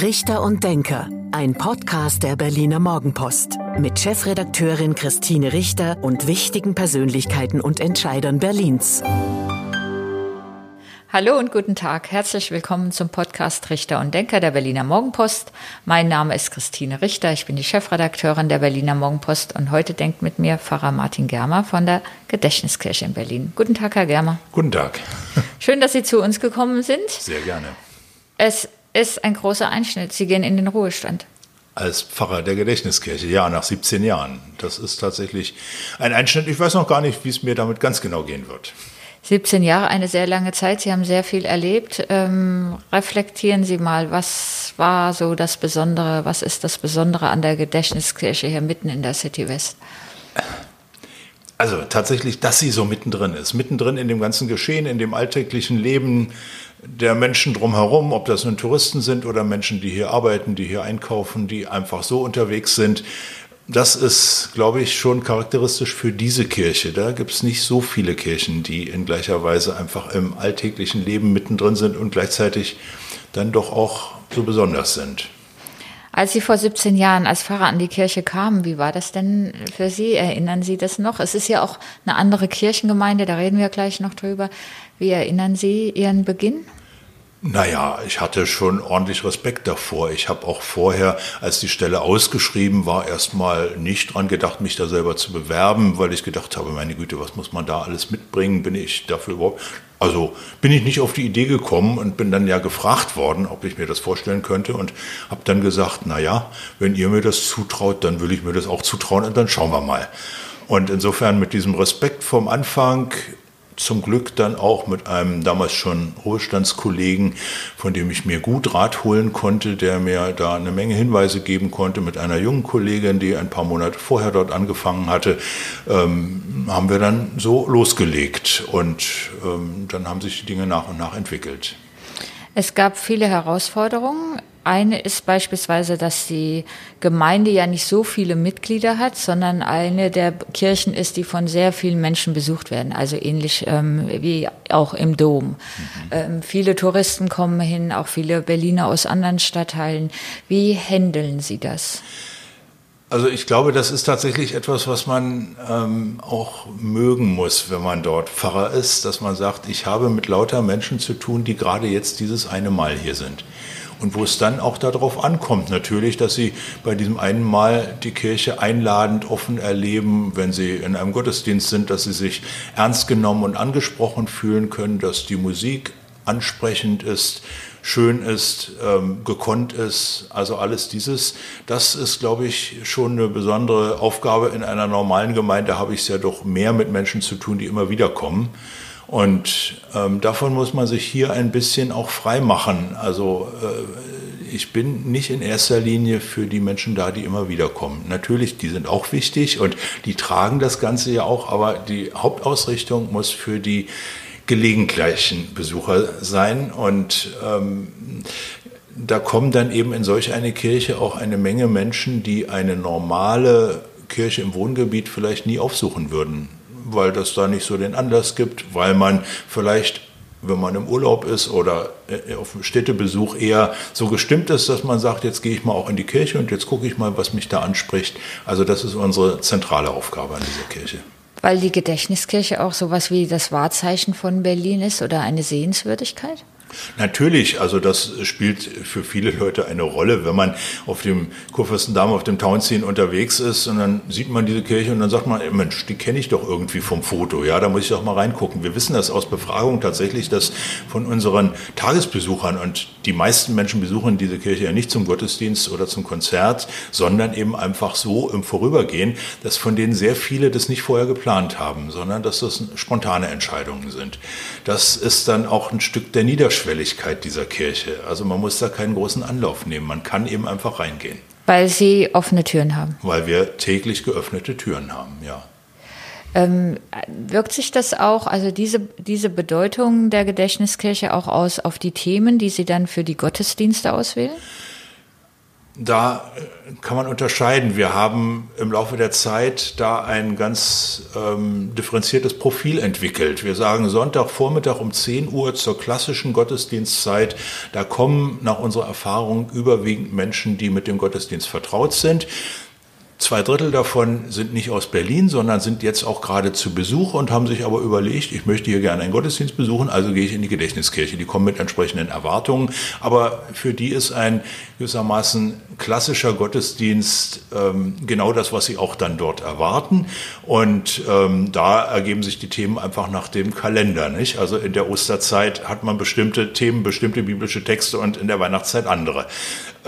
Richter und Denker, ein Podcast der Berliner Morgenpost mit Chefredakteurin Christine Richter und wichtigen Persönlichkeiten und Entscheidern Berlins. Hallo und guten Tag. Herzlich willkommen zum Podcast Richter und Denker der Berliner Morgenpost. Mein Name ist Christine Richter. Ich bin die Chefredakteurin der Berliner Morgenpost und heute denkt mit mir Pfarrer Martin Germer von der Gedächtniskirche in Berlin. Guten Tag, Herr Germer. Guten Tag. Schön, dass Sie zu uns gekommen sind. Sehr gerne. Es ist ein großer Einschnitt. Sie gehen in den Ruhestand. Als Pfarrer der Gedächtniskirche, ja, nach 17 Jahren. Das ist tatsächlich ein Einschnitt. Ich weiß noch gar nicht, wie es mir damit ganz genau gehen wird. 17 Jahre, eine sehr lange Zeit. Sie haben sehr viel erlebt. Ähm, reflektieren Sie mal, was war so das Besondere, was ist das Besondere an der Gedächtniskirche hier mitten in der City West? Also tatsächlich, dass sie so mittendrin ist, mittendrin in dem ganzen Geschehen, in dem alltäglichen Leben der Menschen drumherum, ob das nun Touristen sind oder Menschen, die hier arbeiten, die hier einkaufen, die einfach so unterwegs sind das ist, glaube ich, schon charakteristisch für diese Kirche. Da gibt es nicht so viele Kirchen, die in gleicher Weise einfach im alltäglichen Leben mittendrin sind und gleichzeitig dann doch auch so besonders sind. Als Sie vor 17 Jahren als Pfarrer an die Kirche kamen, wie war das denn für Sie? Erinnern Sie das noch? Es ist ja auch eine andere Kirchengemeinde, da reden wir gleich noch drüber. Wie erinnern Sie Ihren Beginn? Naja, ich hatte schon ordentlich Respekt davor. Ich habe auch vorher, als die Stelle ausgeschrieben war, erstmal nicht dran gedacht, mich da selber zu bewerben, weil ich gedacht habe, meine Güte, was muss man da alles mitbringen? Bin ich dafür überhaupt? Also bin ich nicht auf die Idee gekommen und bin dann ja gefragt worden, ob ich mir das vorstellen könnte und habe dann gesagt, naja, wenn ihr mir das zutraut, dann will ich mir das auch zutrauen und dann schauen wir mal. Und insofern mit diesem Respekt vom Anfang zum Glück dann auch mit einem damals schon Ruhestandskollegen, von dem ich mir gut Rat holen konnte, der mir da eine Menge Hinweise geben konnte, mit einer jungen Kollegin, die ein paar Monate vorher dort angefangen hatte, ähm, haben wir dann so losgelegt und ähm, dann haben sich die Dinge nach und nach entwickelt. Es gab viele Herausforderungen. Eine ist beispielsweise, dass die Gemeinde ja nicht so viele Mitglieder hat, sondern eine der Kirchen ist, die von sehr vielen Menschen besucht werden, also ähnlich ähm, wie auch im Dom. Mhm. Ähm, viele Touristen kommen hin, auch viele Berliner aus anderen Stadtteilen. Wie handeln Sie das? Also ich glaube, das ist tatsächlich etwas, was man ähm, auch mögen muss, wenn man dort Pfarrer ist, dass man sagt, ich habe mit lauter Menschen zu tun, die gerade jetzt dieses eine Mal hier sind und wo es dann auch darauf ankommt, natürlich, dass sie bei diesem einen Mal die Kirche einladend, offen erleben, wenn sie in einem Gottesdienst sind, dass sie sich ernst genommen und angesprochen fühlen können, dass die Musik ansprechend ist, schön ist, ähm, gekonnt ist. Also alles dieses, das ist, glaube ich, schon eine besondere Aufgabe. In einer normalen Gemeinde habe ich es ja doch mehr mit Menschen zu tun, die immer wieder kommen. Und ähm, davon muss man sich hier ein bisschen auch frei machen. Also äh, ich bin nicht in erster Linie für die Menschen da, die immer wieder kommen. Natürlich, die sind auch wichtig und die tragen das Ganze ja auch, aber die Hauptausrichtung muss für die gelegentlichen Besucher sein. Und ähm, da kommen dann eben in solch eine Kirche auch eine Menge Menschen, die eine normale Kirche im Wohngebiet vielleicht nie aufsuchen würden weil das da nicht so den Anlass gibt, weil man vielleicht wenn man im Urlaub ist oder äh, auf Städtebesuch eher so gestimmt ist, dass man sagt, jetzt gehe ich mal auch in die Kirche und jetzt gucke ich mal, was mich da anspricht. Also das ist unsere zentrale Aufgabe an dieser Kirche. Weil die Gedächtniskirche auch sowas wie das Wahrzeichen von Berlin ist oder eine Sehenswürdigkeit? Natürlich, also das spielt für viele Leute eine Rolle, wenn man auf dem Kurfürstendamm, auf dem Townsien unterwegs ist und dann sieht man diese Kirche und dann sagt man, Mensch, die kenne ich doch irgendwie vom Foto, ja, da muss ich doch mal reingucken. Wir wissen das aus Befragungen tatsächlich, dass von unseren Tagesbesuchern und die meisten Menschen besuchen diese Kirche ja nicht zum Gottesdienst oder zum Konzert, sondern eben einfach so im Vorübergehen, dass von denen sehr viele das nicht vorher geplant haben, sondern dass das spontane Entscheidungen sind. Das ist dann auch ein Stück der Niederschlag Niederschwelligkeit dieser Kirche. Also man muss da keinen großen Anlauf nehmen. Man kann eben einfach reingehen. Weil Sie offene Türen haben. Weil wir täglich geöffnete Türen haben, ja. Ähm, wirkt sich das auch, also diese, diese Bedeutung der Gedächtniskirche auch aus auf die Themen, die Sie dann für die Gottesdienste auswählen? Da kann man unterscheiden. Wir haben im Laufe der Zeit da ein ganz ähm, differenziertes Profil entwickelt. Wir sagen Sonntagvormittag um 10 Uhr zur klassischen Gottesdienstzeit. Da kommen nach unserer Erfahrung überwiegend Menschen, die mit dem Gottesdienst vertraut sind. Zwei Drittel davon sind nicht aus Berlin, sondern sind jetzt auch gerade zu Besuch und haben sich aber überlegt, ich möchte hier gerne einen Gottesdienst besuchen, also gehe ich in die Gedächtniskirche. Die kommen mit entsprechenden Erwartungen, aber für die ist ein gewissermaßen klassischer Gottesdienst ähm, genau das, was sie auch dann dort erwarten. Und ähm, da ergeben sich die Themen einfach nach dem Kalender. Nicht? Also in der Osterzeit hat man bestimmte Themen, bestimmte biblische Texte und in der Weihnachtszeit andere.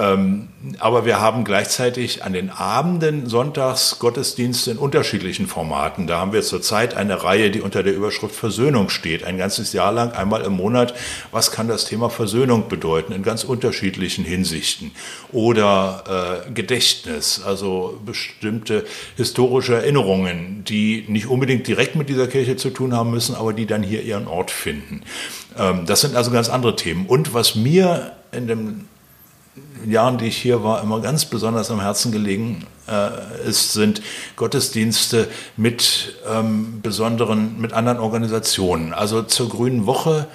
Ähm, aber wir haben gleichzeitig an den Abenden sonntags Gottesdienste in unterschiedlichen Formaten. Da haben wir zurzeit eine Reihe, die unter der Überschrift Versöhnung steht. Ein ganzes Jahr lang, einmal im Monat. Was kann das Thema Versöhnung bedeuten in ganz unterschiedlichen Hinsichten? Oder äh, Gedächtnis, also bestimmte historische Erinnerungen, die nicht unbedingt direkt mit dieser Kirche zu tun haben müssen, aber die dann hier ihren Ort finden. Ähm, das sind also ganz andere Themen. Und was mir in dem Jahren, die ich hier war, immer ganz besonders am Herzen gelegen äh, ist, sind Gottesdienste mit ähm, besonderen, mit anderen Organisationen. Also zur Grünen Woche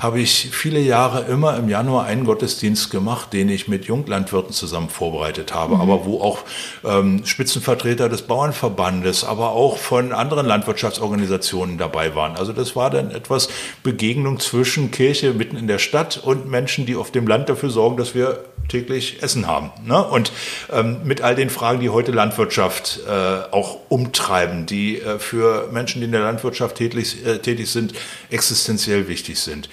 habe ich viele Jahre immer im Januar einen Gottesdienst gemacht, den ich mit Junglandwirten zusammen vorbereitet habe, mhm. aber wo auch ähm, Spitzenvertreter des Bauernverbandes, aber auch von anderen Landwirtschaftsorganisationen dabei waren. Also das war dann etwas Begegnung zwischen Kirche mitten in der Stadt und Menschen, die auf dem Land dafür sorgen, dass wir täglich Essen haben. Ne? Und ähm, mit all den Fragen, die heute Landwirtschaft äh, auch umtreiben, die äh, für Menschen, die in der Landwirtschaft tätig, äh, tätig sind, existenziell wichtig sind.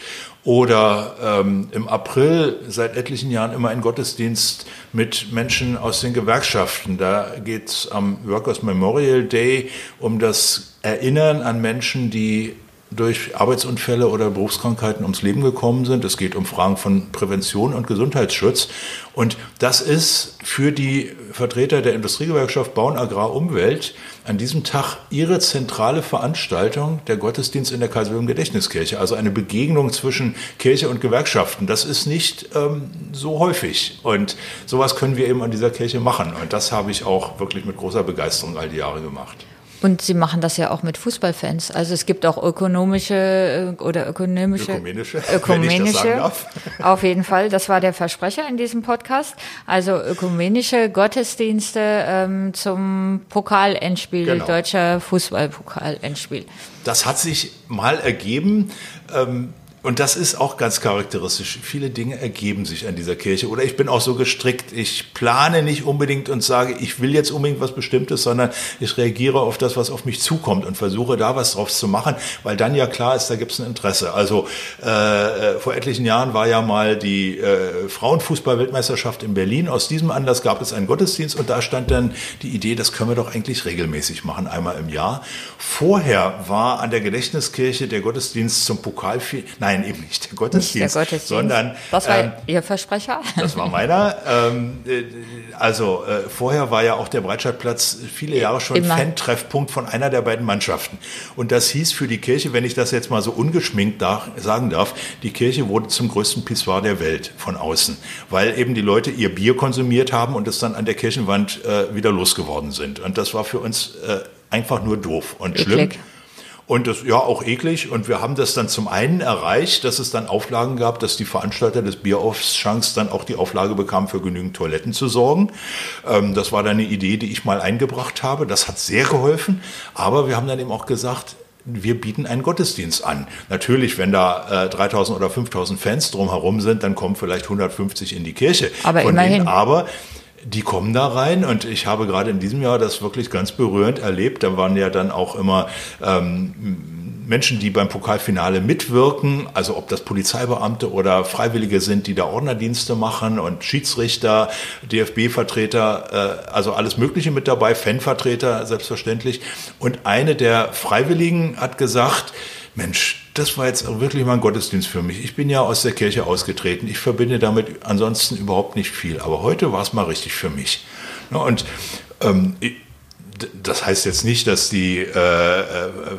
Oder ähm, im April seit etlichen Jahren immer ein Gottesdienst mit Menschen aus den Gewerkschaften. Da geht es am Workers Memorial Day um das Erinnern an Menschen, die durch Arbeitsunfälle oder Berufskrankheiten ums Leben gekommen sind. Es geht um Fragen von Prävention und Gesundheitsschutz. Und das ist für die Vertreter der Industriegewerkschaft Bauen, Agrar, Umwelt an diesem Tag ihre zentrale Veranstaltung, der Gottesdienst in der Kaiser Gedächtniskirche. Also eine Begegnung zwischen Kirche und Gewerkschaften. Das ist nicht ähm, so häufig. Und sowas können wir eben an dieser Kirche machen. Und das habe ich auch wirklich mit großer Begeisterung all die Jahre gemacht. Und Sie machen das ja auch mit Fußballfans. Also es gibt auch ökonomische äh, oder ökonomische, ökumenische, ökumenische auf jeden Fall. Das war der Versprecher in diesem Podcast. Also ökumenische Gottesdienste ähm, zum Pokalendspiel, genau. deutscher Fußballpokalendspiel. Das hat sich mal ergeben. Ähm, und das ist auch ganz charakteristisch. Viele Dinge ergeben sich an dieser Kirche. Oder ich bin auch so gestrickt, ich plane nicht unbedingt und sage, ich will jetzt unbedingt was Bestimmtes, sondern ich reagiere auf das, was auf mich zukommt und versuche da was drauf zu machen, weil dann ja klar ist, da gibt es ein Interesse. Also äh, äh, vor etlichen Jahren war ja mal die äh, Frauenfußball-Weltmeisterschaft in Berlin. Aus diesem Anlass gab es einen Gottesdienst und da stand dann die Idee, das können wir doch eigentlich regelmäßig machen, einmal im Jahr. Vorher war an der Gedächtniskirche der Gottesdienst zum Pokalfinale, nein, Nein, eben nicht der Gottesdienst, nicht der Gottesdienst. sondern. Das war ähm, Ihr Versprecher? Das war meiner. Ähm, äh, also äh, vorher war ja auch der Breitscheidplatz viele Jahre schon Immer. Fan-Treffpunkt von einer der beiden Mannschaften. Und das hieß für die Kirche, wenn ich das jetzt mal so ungeschminkt da, sagen darf, die Kirche wurde zum größten Pissoir der Welt von außen, weil eben die Leute ihr Bier konsumiert haben und es dann an der Kirchenwand äh, wieder losgeworden sind. Und das war für uns äh, einfach nur doof und schlimm. Und das, ja, auch eklig. Und wir haben das dann zum einen erreicht, dass es dann Auflagen gab, dass die Veranstalter des Bieraufschanks dann auch die Auflage bekamen, für genügend Toiletten zu sorgen. Ähm, das war dann eine Idee, die ich mal eingebracht habe. Das hat sehr geholfen. Aber wir haben dann eben auch gesagt, wir bieten einen Gottesdienst an. Natürlich, wenn da äh, 3000 oder 5000 Fans drumherum sind, dann kommen vielleicht 150 in die Kirche. Aber immerhin. Denen. Aber die kommen da rein und ich habe gerade in diesem Jahr das wirklich ganz berührend erlebt. Da waren ja dann auch immer ähm, Menschen, die beim Pokalfinale mitwirken, also ob das Polizeibeamte oder Freiwillige sind, die da Ordnerdienste machen und Schiedsrichter, DFB-Vertreter, äh, also alles Mögliche mit dabei, Fanvertreter selbstverständlich. Und eine der Freiwilligen hat gesagt, Mensch, das war jetzt wirklich mal ein Gottesdienst für mich. Ich bin ja aus der Kirche ausgetreten. Ich verbinde damit ansonsten überhaupt nicht viel. Aber heute war es mal richtig für mich. Und ähm, das heißt jetzt nicht, dass die äh, äh,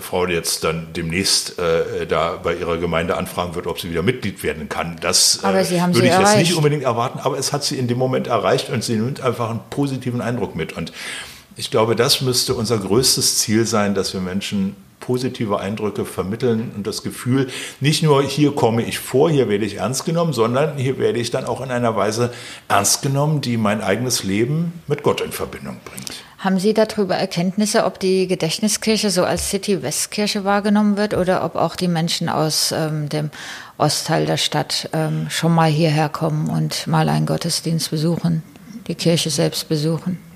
Frau jetzt dann demnächst äh, da bei ihrer Gemeinde anfragen wird, ob sie wieder Mitglied werden kann. Das haben würde ich erreicht. jetzt nicht unbedingt erwarten, aber es hat sie in dem Moment erreicht und sie nimmt einfach einen positiven Eindruck mit. Und ich glaube, das müsste unser größtes Ziel sein, dass wir Menschen positive Eindrücke vermitteln und das Gefühl, nicht nur hier komme ich vor, hier werde ich ernst genommen, sondern hier werde ich dann auch in einer Weise ernst genommen, die mein eigenes Leben mit Gott in Verbindung bringt. Haben Sie darüber Erkenntnisse, ob die Gedächtniskirche so als City-Westkirche wahrgenommen wird oder ob auch die Menschen aus ähm, dem Ostteil der Stadt ähm, schon mal hierher kommen und mal einen Gottesdienst besuchen, die Kirche selbst besuchen?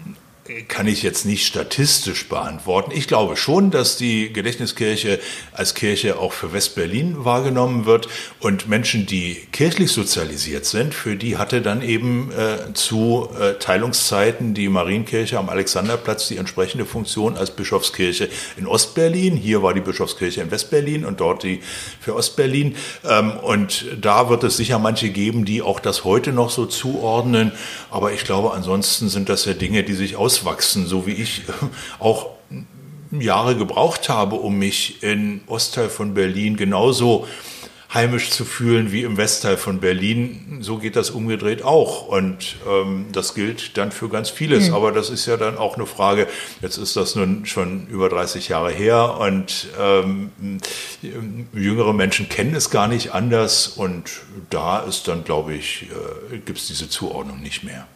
Kann ich jetzt nicht statistisch beantworten. Ich glaube schon, dass die Gedächtniskirche als Kirche auch für Westberlin wahrgenommen wird und Menschen, die kirchlich sozialisiert sind, für die hatte dann eben äh, zu äh, Teilungszeiten die Marienkirche am Alexanderplatz die entsprechende Funktion als Bischofskirche in Ostberlin. Hier war die Bischofskirche in Westberlin und dort die für Ostberlin. Ähm, und da wird es sicher manche geben, die auch das heute noch so zuordnen. Aber ich glaube, ansonsten sind das ja Dinge, die sich aus auswachsen, so wie ich auch Jahre gebraucht habe, um mich im Ostteil von Berlin genauso heimisch zu fühlen wie im Westteil von Berlin. So geht das umgedreht auch. Und ähm, das gilt dann für ganz vieles. Mhm. Aber das ist ja dann auch eine Frage, jetzt ist das nun schon über 30 Jahre her und ähm, jüngere Menschen kennen es gar nicht anders. Und da ist dann, glaube ich, äh, gibt es diese Zuordnung nicht mehr.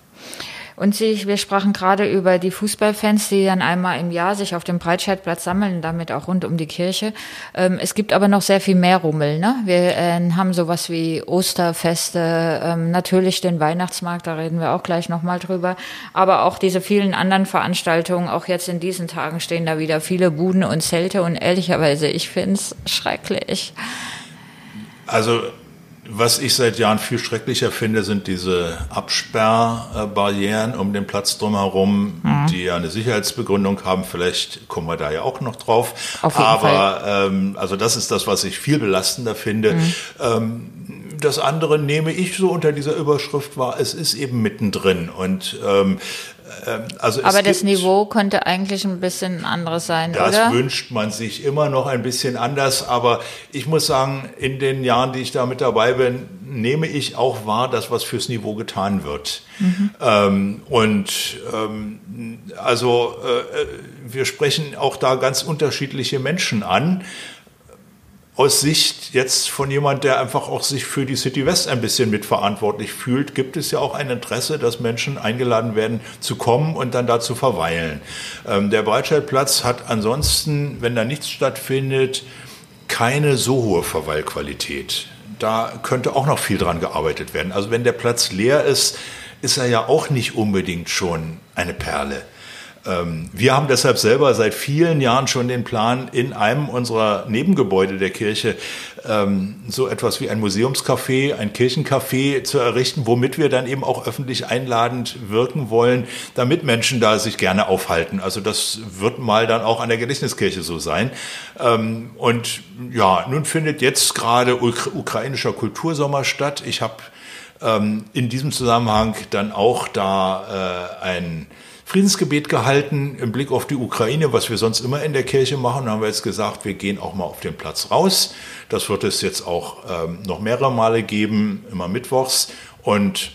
Und sie, wir sprachen gerade über die Fußballfans, die dann einmal im Jahr sich auf dem Breitscheidplatz sammeln, damit auch rund um die Kirche. Ähm, es gibt aber noch sehr viel mehr Rummel. Ne? Wir äh, haben sowas wie Osterfeste, ähm, natürlich den Weihnachtsmarkt, da reden wir auch gleich nochmal drüber. Aber auch diese vielen anderen Veranstaltungen, auch jetzt in diesen Tagen stehen da wieder viele Buden und Zelte und ehrlicherweise, ich finde es schrecklich. Also was ich seit Jahren viel schrecklicher finde, sind diese Absperrbarrieren um den Platz drumherum, mhm. die ja eine Sicherheitsbegründung haben. Vielleicht kommen wir da ja auch noch drauf. Auf jeden Aber ähm, also das ist das, was ich viel belastender finde. Mhm. Ähm, das andere nehme ich so unter dieser Überschrift wahr. Es ist eben mittendrin und ähm, ähm, also Aber das Niveau könnte eigentlich ein bisschen anderes sein, das oder? Das wünscht man sich immer noch ein bisschen anders. Aber ich muss sagen, in den Jahren, die ich da mit dabei bin, nehme ich auch wahr, dass was fürs Niveau getan wird. Mhm. Ähm, und ähm, also äh, wir sprechen auch da ganz unterschiedliche Menschen an aus Sicht jetzt von jemand, der einfach auch sich für die City West ein bisschen mitverantwortlich fühlt, gibt es ja auch ein Interesse, dass Menschen eingeladen werden zu kommen und dann da zu verweilen. Ähm, der Breitscheidplatz hat ansonsten, wenn da nichts stattfindet, keine so hohe Verweilqualität. Da könnte auch noch viel dran gearbeitet werden. Also wenn der Platz leer ist, ist er ja auch nicht unbedingt schon eine Perle. Ähm, wir haben deshalb selber seit vielen Jahren schon den Plan, in einem unserer Nebengebäude der Kirche ähm, so etwas wie ein Museumscafé, ein Kirchencafé zu errichten, womit wir dann eben auch öffentlich einladend wirken wollen, damit Menschen da sich gerne aufhalten. Also das wird mal dann auch an der Gedächtniskirche so sein. Ähm, und ja, nun findet jetzt gerade ukrainischer Kultursommer statt. Ich habe in diesem Zusammenhang dann auch da äh, ein Friedensgebet gehalten im Blick auf die Ukraine, was wir sonst immer in der Kirche machen. Da haben wir jetzt gesagt, wir gehen auch mal auf den Platz raus. Das wird es jetzt auch ähm, noch mehrere Male geben, immer mittwochs. Und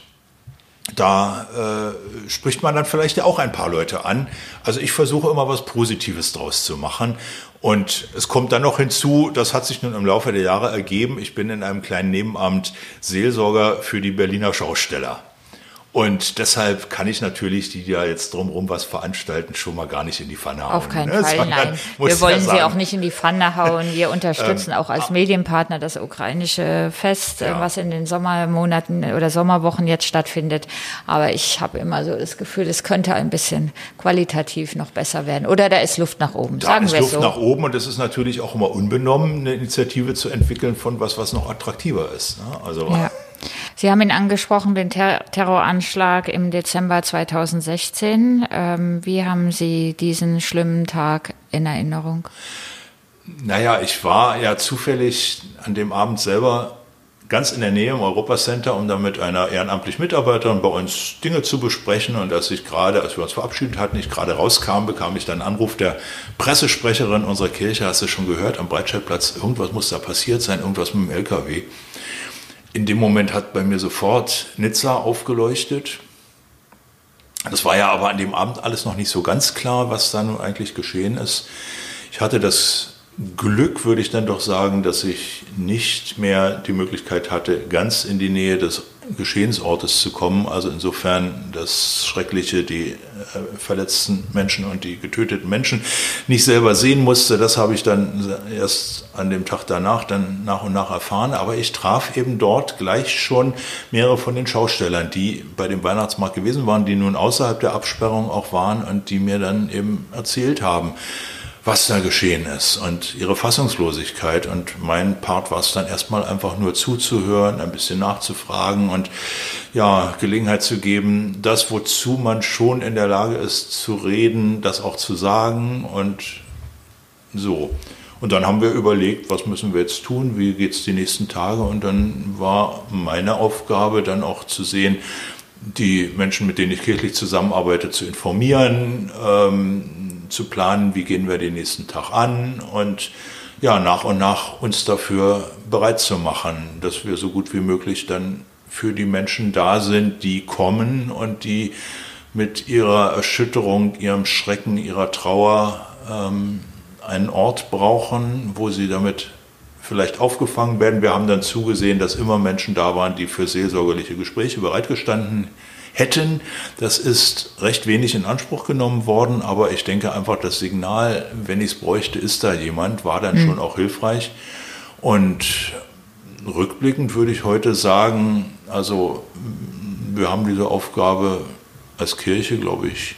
da äh, spricht man dann vielleicht ja auch ein paar Leute an. Also ich versuche immer was Positives draus zu machen. Und es kommt dann noch hinzu, das hat sich nun im Laufe der Jahre ergeben, ich bin in einem kleinen Nebenamt Seelsorger für die Berliner Schausteller. Und deshalb kann ich natürlich, die ja jetzt drumherum was veranstalten, schon mal gar nicht in die Pfanne hauen. Auf keinen ne? Fall, nein. Wir wollen ja sie auch nicht in die Pfanne hauen. Wir unterstützen ähm, auch als Medienpartner das ukrainische Fest, ja. was in den Sommermonaten oder Sommerwochen jetzt stattfindet. Aber ich habe immer so das Gefühl, es könnte ein bisschen qualitativ noch besser werden. Oder da ist Luft nach oben, da sagen wir es Luft so. nach oben und es ist natürlich auch immer unbenommen, eine Initiative zu entwickeln von was, was noch attraktiver ist. Ne? Also ja. Sie haben ihn angesprochen, den Ter Terroranschlag im Dezember 2016. Ähm, wie haben Sie diesen schlimmen Tag in Erinnerung? Naja, ich war ja zufällig an dem Abend selber ganz in der Nähe im Europacenter, um dann mit einer ehrenamtlichen Mitarbeiterin bei uns Dinge zu besprechen. Und als ich gerade, als wir uns verabschiedet hatten, ich gerade rauskam, bekam ich dann einen Anruf der Pressesprecherin unserer Kirche, hast du schon gehört, am Breitscheidplatz, irgendwas muss da passiert sein, irgendwas mit dem LKW. In dem Moment hat bei mir sofort Nizza aufgeleuchtet. Das war ja aber an dem Abend alles noch nicht so ganz klar, was da nun eigentlich geschehen ist. Ich hatte das Glück, würde ich dann doch sagen, dass ich nicht mehr die Möglichkeit hatte, ganz in die Nähe des Geschehensortes zu kommen. Also insofern das Schreckliche, die äh, verletzten Menschen und die getöteten Menschen nicht selber sehen musste, das habe ich dann erst an dem Tag danach dann nach und nach erfahren. Aber ich traf eben dort gleich schon mehrere von den Schaustellern, die bei dem Weihnachtsmarkt gewesen waren, die nun außerhalb der Absperrung auch waren und die mir dann eben erzählt haben, was da geschehen ist und ihre Fassungslosigkeit. Und mein Part war es dann erstmal einfach nur zuzuhören, ein bisschen nachzufragen und ja, Gelegenheit zu geben, das, wozu man schon in der Lage ist zu reden, das auch zu sagen und so. Und dann haben wir überlegt, was müssen wir jetzt tun, wie geht es die nächsten Tage. Und dann war meine Aufgabe dann auch zu sehen, die Menschen, mit denen ich kirchlich zusammenarbeite, zu informieren, ähm, zu planen, wie gehen wir den nächsten Tag an und ja, nach und nach uns dafür bereit zu machen, dass wir so gut wie möglich dann für die Menschen da sind, die kommen und die mit ihrer Erschütterung, ihrem Schrecken, ihrer Trauer ähm, einen Ort brauchen, wo sie damit vielleicht aufgefangen werden. Wir haben dann zugesehen, dass immer Menschen da waren, die für seelsorgerliche Gespräche bereitgestanden hätten. Das ist recht wenig in Anspruch genommen worden, aber ich denke einfach, das Signal, wenn ich es bräuchte, ist da jemand, war dann mhm. schon auch hilfreich. Und rückblickend würde ich heute sagen, also wir haben diese Aufgabe als Kirche, glaube ich,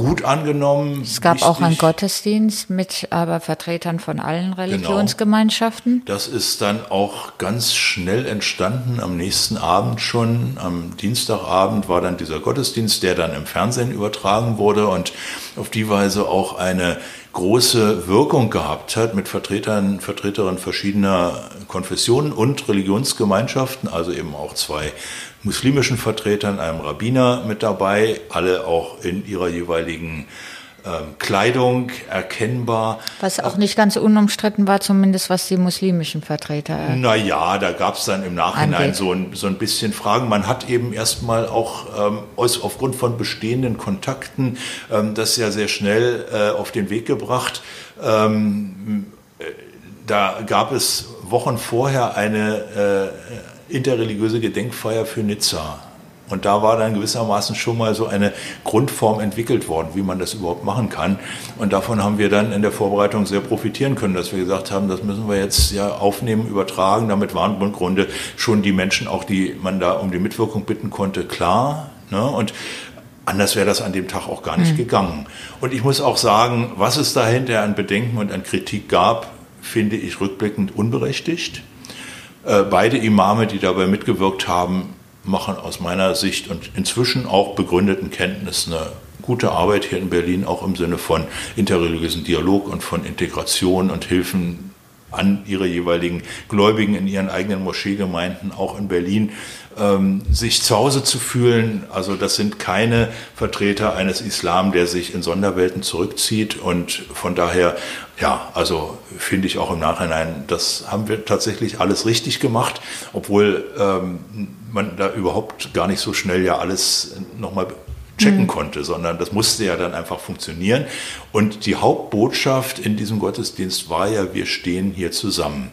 gut angenommen. Es gab wichtig. auch einen Gottesdienst mit aber Vertretern von allen genau. Religionsgemeinschaften. Genau. Das ist dann auch ganz schnell entstanden. Am nächsten Abend schon, am Dienstagabend war dann dieser Gottesdienst, der dann im Fernsehen übertragen wurde und auf die Weise auch eine große Wirkung gehabt hat mit Vertretern, Vertreterinnen verschiedener Konfessionen und Religionsgemeinschaften, also eben auch zwei muslimischen Vertretern, einem Rabbiner mit dabei, alle auch in ihrer jeweiligen ähm, Kleidung erkennbar. Was auch nicht ganz unumstritten war, zumindest was die muslimischen Vertreter. Naja, da gab es dann im Nachhinein so ein, so ein bisschen Fragen. Man hat eben erstmal auch ähm, aus, aufgrund von bestehenden Kontakten ähm, das ja sehr schnell äh, auf den Weg gebracht. Ähm, äh, da gab es Wochen vorher eine äh, interreligiöse Gedenkfeier für Nizza. Und da war dann gewissermaßen schon mal so eine Grundform entwickelt worden, wie man das überhaupt machen kann. Und davon haben wir dann in der Vorbereitung sehr profitieren können, dass wir gesagt haben, das müssen wir jetzt ja aufnehmen, übertragen. Damit waren im Grunde schon die Menschen, auch die man da um die Mitwirkung bitten konnte, klar. Ne? Und Anders wäre das an dem Tag auch gar nicht mhm. gegangen. Und ich muss auch sagen, was es dahinter an Bedenken und an Kritik gab, finde ich rückblickend unberechtigt. Äh, beide Imame, die dabei mitgewirkt haben, machen aus meiner Sicht und inzwischen auch begründeten Kenntnis eine gute Arbeit hier in Berlin, auch im Sinne von interreligiösen Dialog und von Integration und Hilfen an ihre jeweiligen Gläubigen in ihren eigenen Moscheegemeinden, auch in Berlin, ähm, sich zu Hause zu fühlen. Also das sind keine Vertreter eines Islam, der sich in Sonderwelten zurückzieht. Und von daher, ja, also finde ich auch im Nachhinein, das haben wir tatsächlich alles richtig gemacht, obwohl ähm, man da überhaupt gar nicht so schnell ja alles nochmal checken mhm. konnte, sondern das musste ja dann einfach funktionieren. Und die Hauptbotschaft in diesem Gottesdienst war ja, wir stehen hier zusammen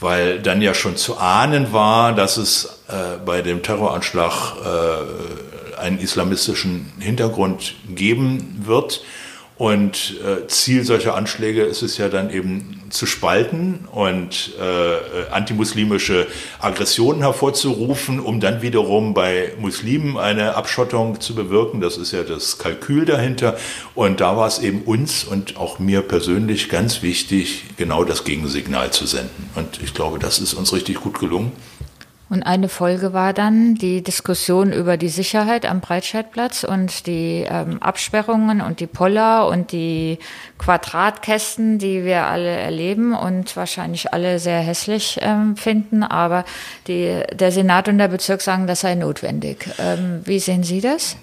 weil dann ja schon zu ahnen war, dass es äh, bei dem Terroranschlag äh, einen islamistischen Hintergrund geben wird. Und äh, Ziel solcher Anschläge ist es ja dann eben zu spalten und äh, antimuslimische Aggressionen hervorzurufen, um dann wiederum bei Muslimen eine Abschottung zu bewirken. Das ist ja das Kalkül dahinter. Und da war es eben uns und auch mir persönlich ganz wichtig, genau das Gegensignal zu senden. Und ich glaube, das ist uns richtig gut gelungen. Und eine Folge war dann die Diskussion über die Sicherheit am Breitscheidplatz und die ähm, Absperrungen und die Poller und die Quadratkästen, die wir alle erleben und wahrscheinlich alle sehr hässlich ähm, finden. Aber die, der Senat und der Bezirk sagen, das sei notwendig. Ähm, wie sehen Sie das?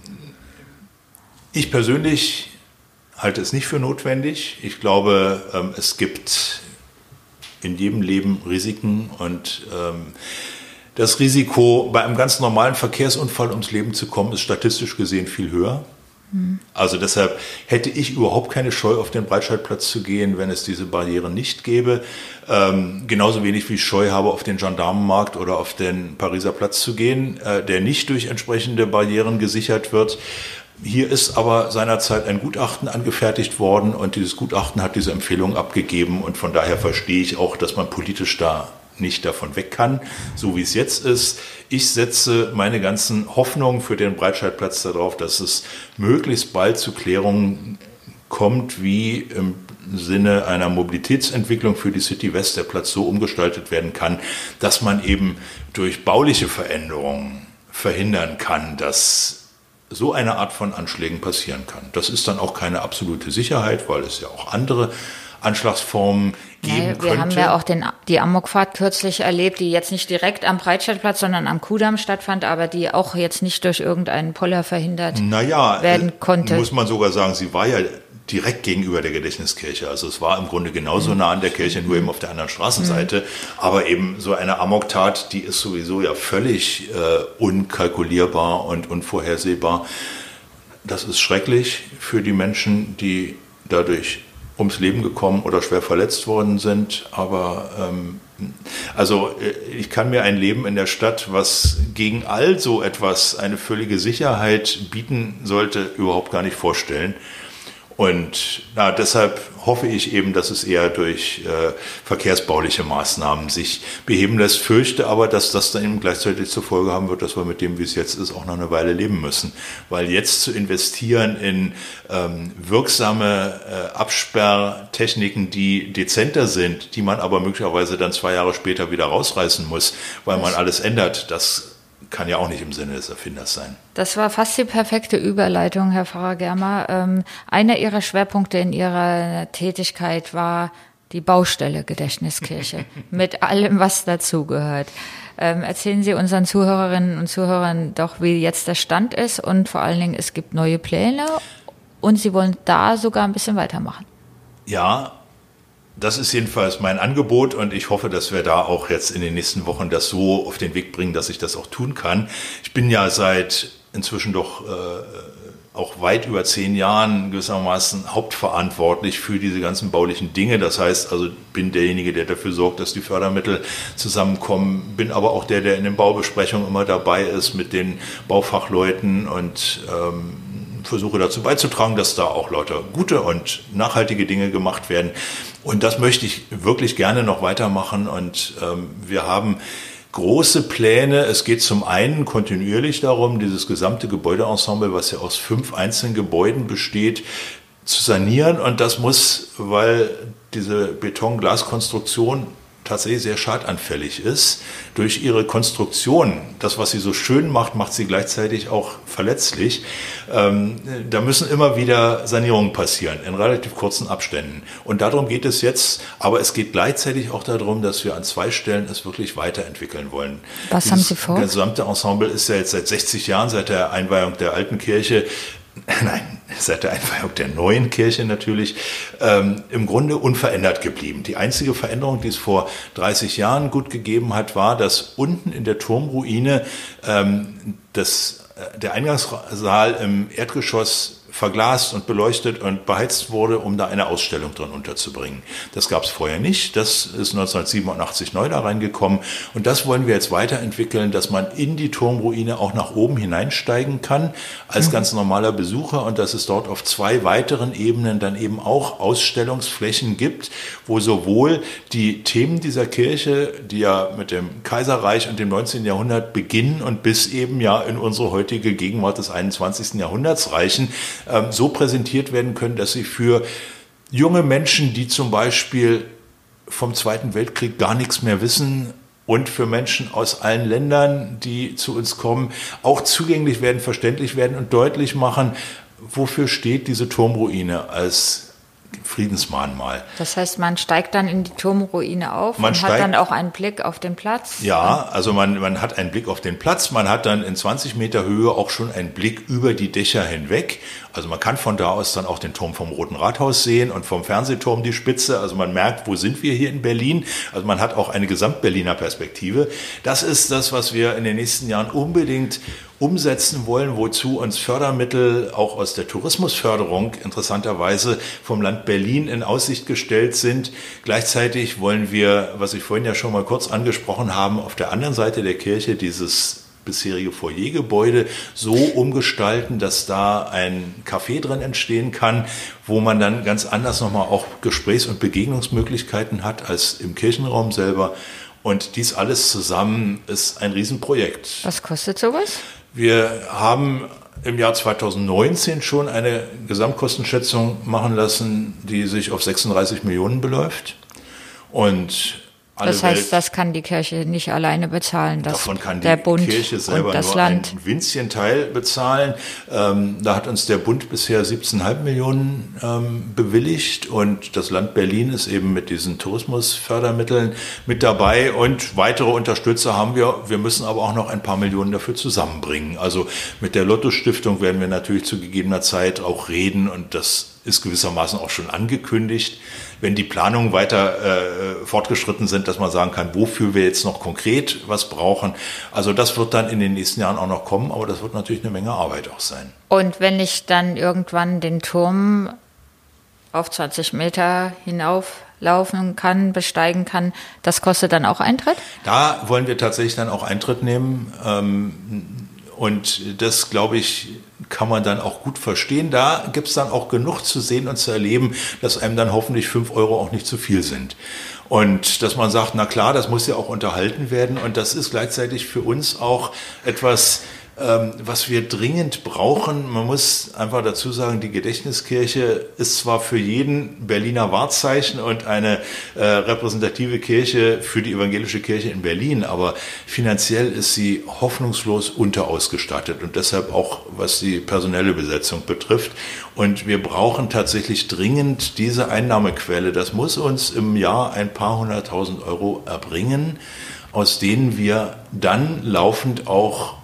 Ich persönlich halte es nicht für notwendig. Ich glaube, ähm, es gibt in jedem Leben Risiken und ähm, das Risiko, bei einem ganz normalen Verkehrsunfall ums Leben zu kommen, ist statistisch gesehen viel höher. Mhm. Also deshalb hätte ich überhaupt keine Scheu, auf den Breitscheidplatz zu gehen, wenn es diese Barrieren nicht gäbe. Ähm, genauso wenig wie ich Scheu habe, auf den Gendarmenmarkt oder auf den Pariser Platz zu gehen, äh, der nicht durch entsprechende Barrieren gesichert wird. Hier ist aber seinerzeit ein Gutachten angefertigt worden und dieses Gutachten hat diese Empfehlung abgegeben und von daher verstehe ich auch, dass man politisch da nicht davon weg kann, so wie es jetzt ist. Ich setze meine ganzen Hoffnungen für den Breitscheidplatz darauf, dass es möglichst bald zu Klärungen kommt, wie im Sinne einer Mobilitätsentwicklung für die City West der Platz so umgestaltet werden kann, dass man eben durch bauliche Veränderungen verhindern kann, dass so eine Art von Anschlägen passieren kann. Das ist dann auch keine absolute Sicherheit, weil es ja auch andere Anschlagsformen geben ja, wir könnte. Wir haben ja auch den, die Amokfahrt kürzlich erlebt, die jetzt nicht direkt am Breitscheidplatz, sondern am Kudamm stattfand, aber die auch jetzt nicht durch irgendeinen Poller verhindert naja, werden äh, konnte. Muss man sogar sagen, sie war ja direkt gegenüber der Gedächtniskirche. Also es war im Grunde genauso nah an der Kirche, nur eben auf der anderen Straßenseite. Mhm. Aber eben so eine Amoktat, die ist sowieso ja völlig äh, unkalkulierbar und unvorhersehbar. Das ist schrecklich für die Menschen, die dadurch ums Leben gekommen oder schwer verletzt worden sind. Aber ähm, also äh, ich kann mir ein Leben in der Stadt, was gegen all so etwas eine völlige Sicherheit bieten sollte, überhaupt gar nicht vorstellen. Und na, deshalb hoffe ich eben, dass es eher durch äh, verkehrsbauliche Maßnahmen sich beheben lässt. Fürchte aber, dass das dann eben gleichzeitig zur Folge haben wird, dass wir mit dem, wie es jetzt ist, auch noch eine Weile leben müssen. Weil jetzt zu investieren in ähm, wirksame äh, Absperrtechniken, die dezenter sind, die man aber möglicherweise dann zwei Jahre später wieder rausreißen muss, weil man alles ändert, das kann ja auch nicht im Sinne des Erfinders sein. Das war fast die perfekte Überleitung, Herr Pfarrer Germer. Ähm, einer Ihrer Schwerpunkte in Ihrer Tätigkeit war die Baustelle Gedächtniskirche mit allem, was dazugehört. Ähm, erzählen Sie unseren Zuhörerinnen und Zuhörern doch, wie jetzt der Stand ist und vor allen Dingen, es gibt neue Pläne und Sie wollen da sogar ein bisschen weitermachen. Ja, das ist jedenfalls mein Angebot und ich hoffe, dass wir da auch jetzt in den nächsten Wochen das so auf den Weg bringen, dass ich das auch tun kann. Ich bin ja seit inzwischen doch äh, auch weit über zehn Jahren gewissermaßen hauptverantwortlich für diese ganzen baulichen Dinge. Das heißt, also bin derjenige, der dafür sorgt, dass die Fördermittel zusammenkommen, bin aber auch der, der in den Baubesprechungen immer dabei ist mit den Baufachleuten und ähm, versuche dazu beizutragen, dass da auch lauter gute und nachhaltige Dinge gemacht werden. Und das möchte ich wirklich gerne noch weitermachen. Und ähm, wir haben große Pläne. Es geht zum einen kontinuierlich darum, dieses gesamte Gebäudeensemble, was ja aus fünf einzelnen Gebäuden besteht, zu sanieren. Und das muss, weil diese Beton-Glas-Konstruktion tatsächlich sehr schadanfällig ist. Durch ihre Konstruktion, das, was sie so schön macht, macht sie gleichzeitig auch verletzlich. Ähm, da müssen immer wieder Sanierungen passieren in relativ kurzen Abständen. Und darum geht es jetzt, aber es geht gleichzeitig auch darum, dass wir an zwei Stellen es wirklich weiterentwickeln wollen. Was Dieses haben Sie vor? Das gesamte Ensemble ist ja jetzt seit 60 Jahren, seit der Einweihung der alten Kirche, nein, seit der Einweihung der neuen Kirche natürlich, ähm, im Grunde unverändert geblieben. Die einzige Veränderung, die es vor 30 Jahren gut gegeben hat, war, dass unten in der Turmruine ähm, das, äh, der Eingangssaal im Erdgeschoss verglast und beleuchtet und beheizt wurde, um da eine Ausstellung drin unterzubringen. Das gab es vorher nicht. Das ist 1987 neu da reingekommen. Und das wollen wir jetzt weiterentwickeln, dass man in die Turmruine auch nach oben hineinsteigen kann als mhm. ganz normaler Besucher und dass es dort auf zwei weiteren Ebenen dann eben auch Ausstellungsflächen gibt, wo sowohl die Themen dieser Kirche, die ja mit dem Kaiserreich und dem 19. Jahrhundert beginnen und bis eben ja in unsere heutige Gegenwart des 21. Jahrhunderts reichen, ähm, so präsentiert werden können, dass sie für junge Menschen, die zum Beispiel vom Zweiten Weltkrieg gar nichts mehr wissen, und für Menschen aus allen Ländern, die zu uns kommen, auch zugänglich werden, verständlich werden und deutlich machen, wofür steht diese Turmruine als Friedensmahnmal. Das heißt, man steigt dann in die Turmruine auf Man und steigt- hat dann auch einen Blick auf den Platz. Ja, also man, man hat einen Blick auf den Platz, man hat dann in 20 Meter Höhe auch schon einen Blick über die Dächer hinweg. Also man kann von da aus dann auch den Turm vom Roten Rathaus sehen und vom Fernsehturm die Spitze. Also man merkt, wo sind wir hier in Berlin. Also man hat auch eine Gesamtberliner Perspektive. Das ist das, was wir in den nächsten Jahren unbedingt umsetzen wollen, wozu uns Fördermittel auch aus der Tourismusförderung interessanterweise vom Land Berlin in Aussicht gestellt sind. Gleichzeitig wollen wir, was ich vorhin ja schon mal kurz angesprochen haben, auf der anderen Seite der Kirche dieses bisherige Foyergebäude so umgestalten, dass da ein Café drin entstehen kann, wo man dann ganz anders nochmal auch Gesprächs- und Begegnungsmöglichkeiten hat als im Kirchenraum selber. Und dies alles zusammen ist ein Riesenprojekt. Was kostet sowas? Wir haben im Jahr 2019 schon eine Gesamtkostenschätzung machen lassen, die sich auf 36 Millionen beläuft. Und alle Das heißt, Welt, das kann die Kirche nicht alleine bezahlen. Das, davon kann die der Bund Kirche selber und das nur Land. ein winzchen Teil bezahlen. Ähm, da hat uns der Bund bisher 17,5 Millionen ähm, bewilligt und das Land Berlin ist eben mit diesen Tourismusfördermitteln mit dabei und weitere Unterstützer haben wir. Wir müssen aber auch noch ein paar Millionen dafür zusammenbringen. Also mit der Lotto Stiftung werden wir natürlich zu gegebener Zeit auch reden und das ist gewissermaßen auch schon angekündigt, wenn die Planungen weiter äh, fortgeschritten sind, dass man sagen kann, wofür wir jetzt noch konkret was brauchen. Also das wird dann in den nächsten Jahren auch noch kommen, aber das wird natürlich eine Menge Arbeit auch sein. Und wenn ich dann irgendwann den Turm auf 20 Meter hinauflaufen kann, besteigen kann, das kostet dann auch Eintritt? Da wollen wir tatsächlich dann auch Eintritt nehmen. Ähm, und das, glaube ich, kann man dann auch gut verstehen. Da gibt es dann auch genug zu sehen und zu erleben, dass einem dann hoffentlich fünf Euro auch nicht zu viel sind. Und dass man sagt, na klar, das muss ja auch unterhalten werden. Und das ist gleichzeitig für uns auch etwas, was wir dringend brauchen. Man muss einfach dazu sagen, die Gedächtniskirche ist zwar für jeden Berliner Wahrzeichen und eine äh, repräsentative Kirche für die evangelische Kirche in Berlin, aber finanziell ist sie hoffnungslos unterausgestattet und deshalb auch, was die personelle Besetzung betrifft. Und wir brauchen tatsächlich dringend diese Einnahmequelle. Das muss uns im Jahr ein paar hunderttausend Euro erbringen, aus denen wir dann laufend auch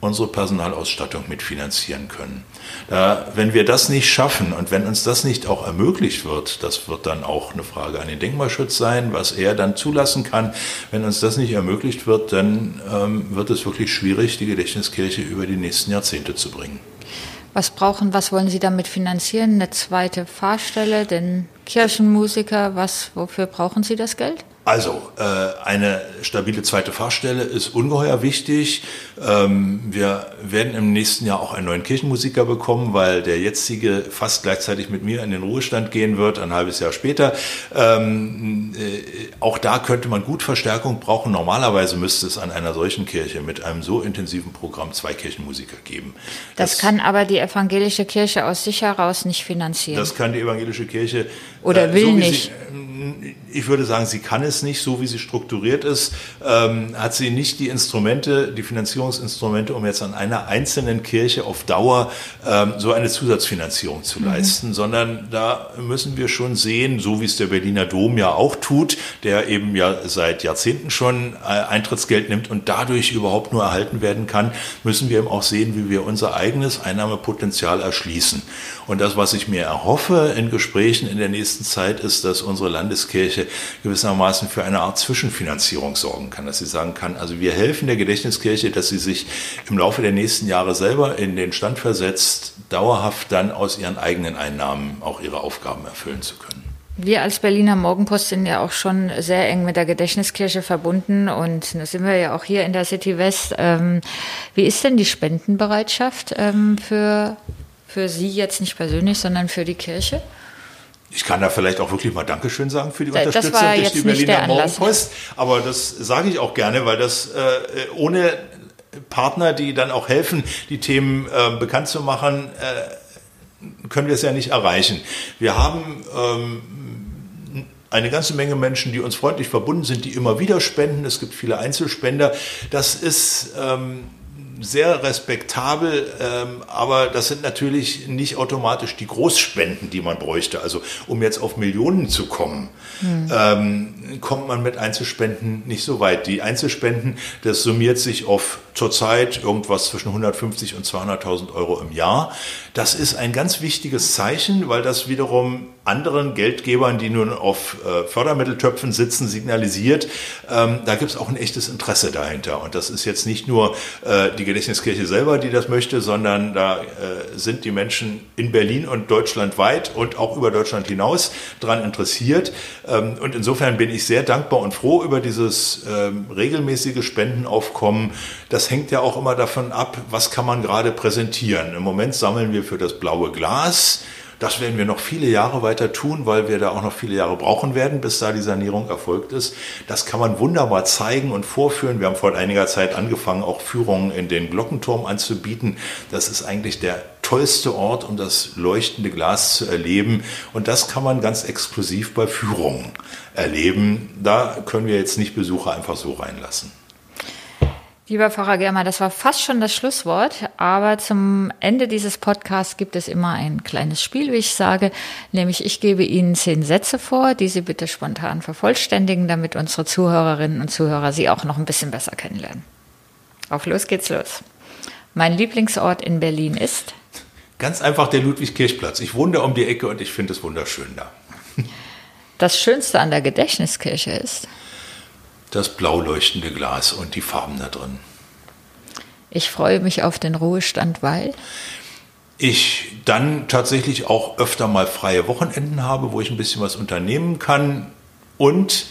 unsere Personalausstattung mitfinanzieren können. Da, wenn wir das nicht schaffen und wenn uns das nicht auch ermöglicht wird, das wird dann auch eine Frage an den Denkmalschutz sein, was er dann zulassen kann. Wenn uns das nicht ermöglicht wird, dann ähm, wird es wirklich schwierig, die Gedächtniskirche über die nächsten Jahrzehnte zu bringen. Was brauchen, was wollen Sie damit finanzieren? Eine zweite Fahrstelle, den Kirchenmusiker, was, wofür brauchen Sie das Geld? Also, äh, eine stabile zweite Fahrstelle ist ungeheuer wichtig. Ähm, wir werden im nächsten Jahr auch einen neuen Kirchenmusiker bekommen, weil der jetzige fast gleichzeitig mit mir in den Ruhestand gehen wird, ein halbes Jahr später. Ähm, äh, auch da könnte man gut Verstärkung brauchen. Normalerweise müsste es an einer solchen Kirche mit einem so intensiven Programm zwei Kirchenmusiker geben. Das, kann aber die evangelische Kirche aus sich heraus nicht finanzieren. Das kann die evangelische Kirche. Oder will wie nicht. Sie, ähm, ich würde sagen, sie kann es nicht, so wie sie strukturiert ist, ähm, hat sie nicht die Instrumente, die Finanzierungsinstrumente, um jetzt an einer einzelnen Kirche auf Dauer ähm, so eine Zusatzfinanzierung zu leisten, sondern da müssen wir schon sehen, so wie es der Berliner Dom ja auch tut, der eben ja seit Jahrzehnten schon äh, Eintrittsgeld nimmt und dadurch überhaupt nur erhalten werden kann, müssen wir eben auch sehen, wie wir unser eigenes Einnahmepotenzial erschließen. Und das, was ich mir erhoffe in Gesprächen in der nächsten Zeit, ist, dass unsere Landeskirche gewissermaßen für eine Art Zwischenfinanzierung sorgen kann, dass sie sagen kann, also wir helfen der Gedächtniskirche, dass sie sich im Laufe der nächsten Jahre selber in den Stand versetzt, dauerhaft dann aus ihren eigenen Einnahmen auch ihre Aufgaben erfüllen zu können. Wir als Berliner Morgenpost sind ja auch schon sehr eng mit der Gedächtniskirche verbunden und da sind wir ja auch hier in der City West. Ähm, wie ist denn die Spendenbereitschaft ähm, für, für Sie jetzt nicht persönlich, sondern für die Kirche? Ich kann da vielleicht auch wirklich mal Dankeschön sagen für die Das Unterstützung durch die Berliner Anlass. Morgenpost. Aber das sage ich auch gerne, weil das äh, ohne Partner, die dann auch helfen, die Themen äh, bekannt zu machen, äh, können wir es ja nicht erreichen. Wir haben ähm, eine ganze Menge Menschen, die uns freundlich verbunden sind, die immer wieder spenden. Es gibt viele Einzelspender. Das ist ähm, sehr respektabel, ähm, aber das sind natürlich nicht automatisch die Großspenden, die man bräuchte. Also um jetzt auf Millionen zu kommen, hm. ähm, kommt man mit Einzelspenden nicht so weit. Die Einzelspenden, das summiert sich auf zurzeit irgendwas zwischen 150 und 200.000 Euro im Jahr. Das ist ein ganz wichtiges Zeichen, weil das wiederum anderen Geldgebern, die nun auf äh, Fördermitteltöpfen sitzen, signalisiert, ähm, da gibt es auch ein echtes Interesse dahinter. Und das ist jetzt nicht nur äh, die Gedächtniskirche selber, die das möchte, sondern da äh, sind die Menschen in Berlin und deutschlandweit und auch über Deutschland hinaus daran interessiert. Ähm, und insofern bin ich sehr dankbar und froh über dieses ähm, regelmäßige Spendenaufkommen. Das hängt ja auch immer davon ab, was kann man gerade präsentieren. Im Moment sammeln wir für das blaue Glas. Das werden wir noch viele Jahre weiter tun, weil wir da auch noch viele Jahre brauchen werden, bis da die Sanierung erfolgt ist. Das kann man wunderbar zeigen und vorführen. Wir haben vor einiger Zeit angefangen, auch Führungen in den Glockenturm anzubieten. Das ist eigentlich der tollste Ort, um das leuchtende Glas zu erleben. Und das kann man ganz exklusiv bei Führungen erleben. Da können wir jetzt nicht Besucher einfach so reinlassen. Lieber Pfarrer Germer, das war fast schon das Schlusswort, aber zum Ende dieses Podcasts gibt es immer ein kleines Spiel, wie ich sage, nämlich ich gebe Ihnen zehn Sätze vor, die Sie bitte spontan vervollständigen, damit unsere Zuhörerinnen und Zuhörer Sie auch noch ein bisschen besser kennenlernen. Auf los geht's los. Mein Lieblingsort in Berlin ist? Ganz einfach der Ludwigskirchplatz. Ich wohne da um die Ecke und ich finde es wunderschön da. Das Schönste an der Gedächtniskirche ist? Das blau leuchtende Glas und die Farben da drin. Ich freue mich auf den Ruhestand, weil ich dann tatsächlich auch öfter mal freie Wochenenden habe, wo ich ein bisschen was unternehmen kann und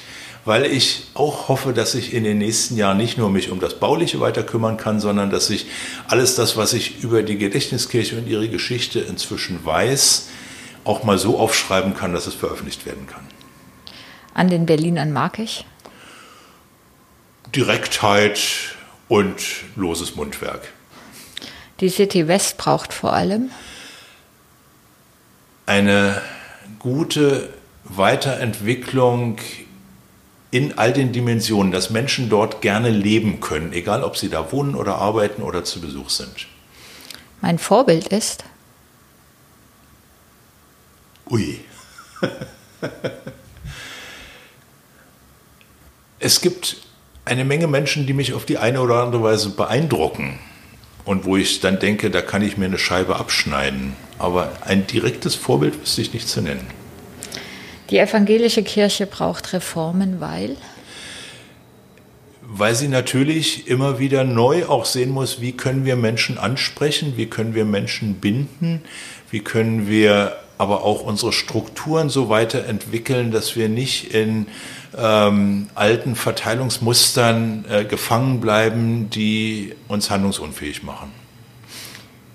weil ich auch hoffe, dass ich in den nächsten Jahren nicht nur mich um das Bauliche weiter kümmern kann, sondern dass ich alles das, was ich über die Gedächtniskirche und ihre Geschichte inzwischen weiß, auch mal so aufschreiben kann, dass es veröffentlicht werden kann. An den Berlinern mag ich? Direktheit und loses Mundwerk. Die City West braucht vor allem eine gute Weiterentwicklung in all den Dimensionen, dass Menschen dort gerne leben können, egal ob sie da wohnen oder arbeiten oder zu Besuch sind. Mein Vorbild ist? Ui. es gibt eine Menge Menschen, die mich auf die eine oder andere Weise beeindrucken und wo ich dann denke, da kann ich mir eine Scheibe abschneiden. Aber ein direktes Vorbild wüsste ich nicht zu nennen. Die evangelische Kirche braucht Reformen, weil? Weil sie natürlich immer wieder neu auch sehen muss, wie können wir Menschen ansprechen, wie können wir Menschen binden, wie können wir aber auch unsere Strukturen so weiterentwickeln, dass wir nicht in ähm, alten Verteilungsmustern äh, gefangen bleiben, die uns handlungsunfähig machen.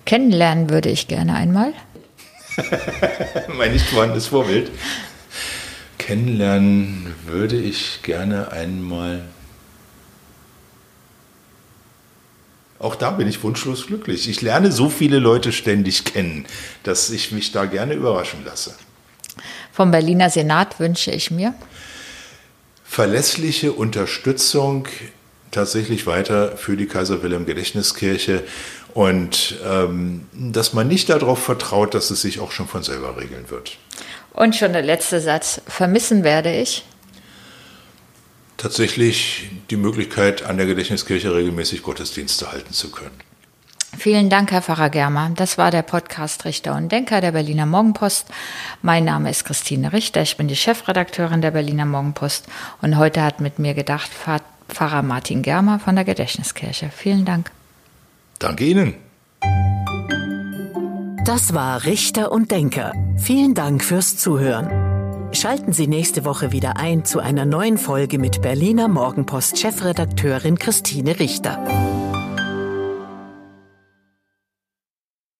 Kennenlernen würde ich gerne einmal. mein nicht vorhandenes Vorbild. Kennenlernen würde ich gerne einmal. Auch da bin ich wunschlos glücklich. Ich lerne so viele Leute ständig kennen, dass ich mich da gerne überraschen lasse. Vom Berliner Senat wünsche ich mir verlässliche Unterstützung tatsächlich weiter für die Kaiser Wilhelm Gedächtniskirche und ähm, dass man nicht darauf vertraut, dass es sich auch schon von selber regeln wird. Und schon der letzte Satz. Vermissen werde ich? Tatsächlich die Möglichkeit, an der Gedächtniskirche regelmäßig Gottesdienste halten zu können. Vielen Dank, Herr Pfarrer Germer. Das war der Podcast Richter und Denker der Berliner Morgenpost. Mein Name ist Christine Richter. Ich bin die Chefredakteurin der Berliner Morgenpost. Und heute hat mit mir gedacht Pfarrer Martin Germer von der Gedächtniskirche. Vielen Dank. Danke Ihnen. Das war Richter und Denker. Vielen Dank fürs Zuhören. Schalten Sie nächste Woche wieder ein zu einer neuen Folge mit Berliner Morgenpost Chefredakteurin Christine Richter.